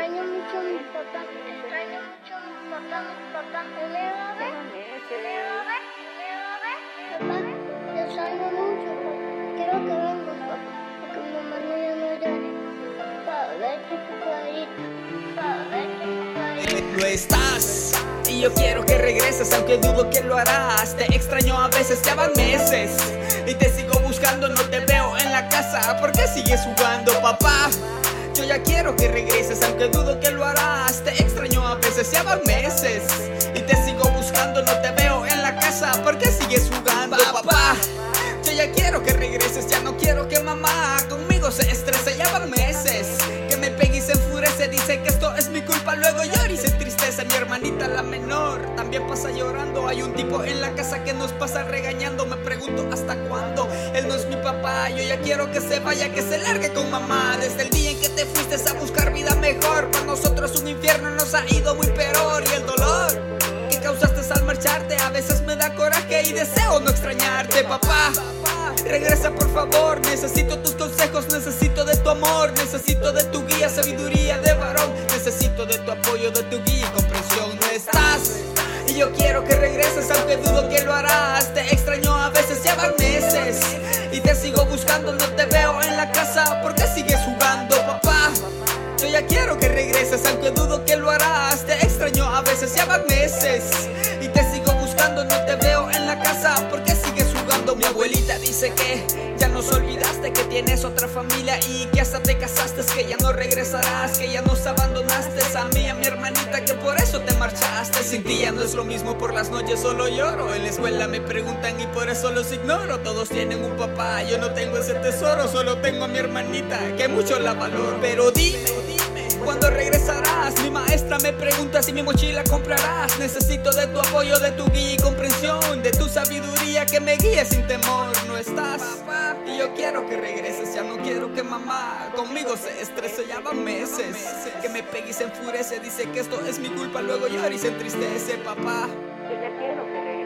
Extraño mucho a mi papá, extraño mucho a mi papá, mi papá. ¿Me va a ver? ¿Me va a ver? ¿Me va a ver? Papá, te extraño mucho, papá. Quiero que vengas, papá, porque mamá no ya no llore. Para verte tu carita, para verte tu carita. No estás y yo quiero que regreses aunque dudo que lo harás Te extraño a veces, ya van meses Y te sigo buscando, no te casa ¿Por qué sigues jugando papá? Yo ya quiero que regreses aunque dudo que lo harás. Te extraño a veces, ya van meses Y te sigo buscando, no te veo en la casa. ¿Por qué sigues jugando papá? Yo ya quiero que regreses, ya no quiero que mamá conmigo se estrese, ya van meses Que me pegue y se enfurece, dice que esto es mi culpa, luego llora y se entristece. Mi hermanita la menor también pasa llorando. Hay un tipo en la casa que nos pasa regañando Me pregunto Yo ya quiero que se vaya, que se largue con mamá. Desde el día en que te fuiste a buscar vida mejor. Para nosotros un infierno nos ha ido muy peor. Y el dolor que causaste al marcharte A veces me da coraje y deseo no extrañarte, papá. Regresa por favor, necesito tus consejos, necesito de tu amor, necesito de tu guía, sabiduría de varón, necesito de tu apoyo, de tu guía y comprensión. No estás. Y yo quiero que regreses, aunque dudo que lo harás. Te extraño a veces, ya van no te veo en la casa, ¿por qué sigues jugando, papá? Yo ya quiero que regreses, aunque dudo que lo harás. Te extraño a veces, ya van meses. Y te sigo buscando, no te veo Mi abuelita dice que ya nos olvidaste, que tienes otra familia y que hasta te casaste, que ya no regresarás, que ya nos abandonaste. A mí, a mi hermanita, que por eso te marchaste. Sin ti no es lo mismo, por las noches solo lloro. En la escuela me preguntan y por eso los ignoro. Todos tienen un papá, yo no tengo ese tesoro, solo tengo a mi hermanita, que mucho la valoro. Pero dime, dime. ¿Cuándo regresarás? Mi maestra me pregunta si mi mochila comprarás. Necesito de tu apoyo, de tu guía y comprensión, de tu sabiduría que me guíe sin temor. No estás, papá, y yo quiero que regreses. Ya no quiero que mamá conmigo se estrese. Ya van meses que me pegue y se enfurece. Dice que esto es mi culpa, luego llora y se entristece, papá. Yo ya quiero que regrese.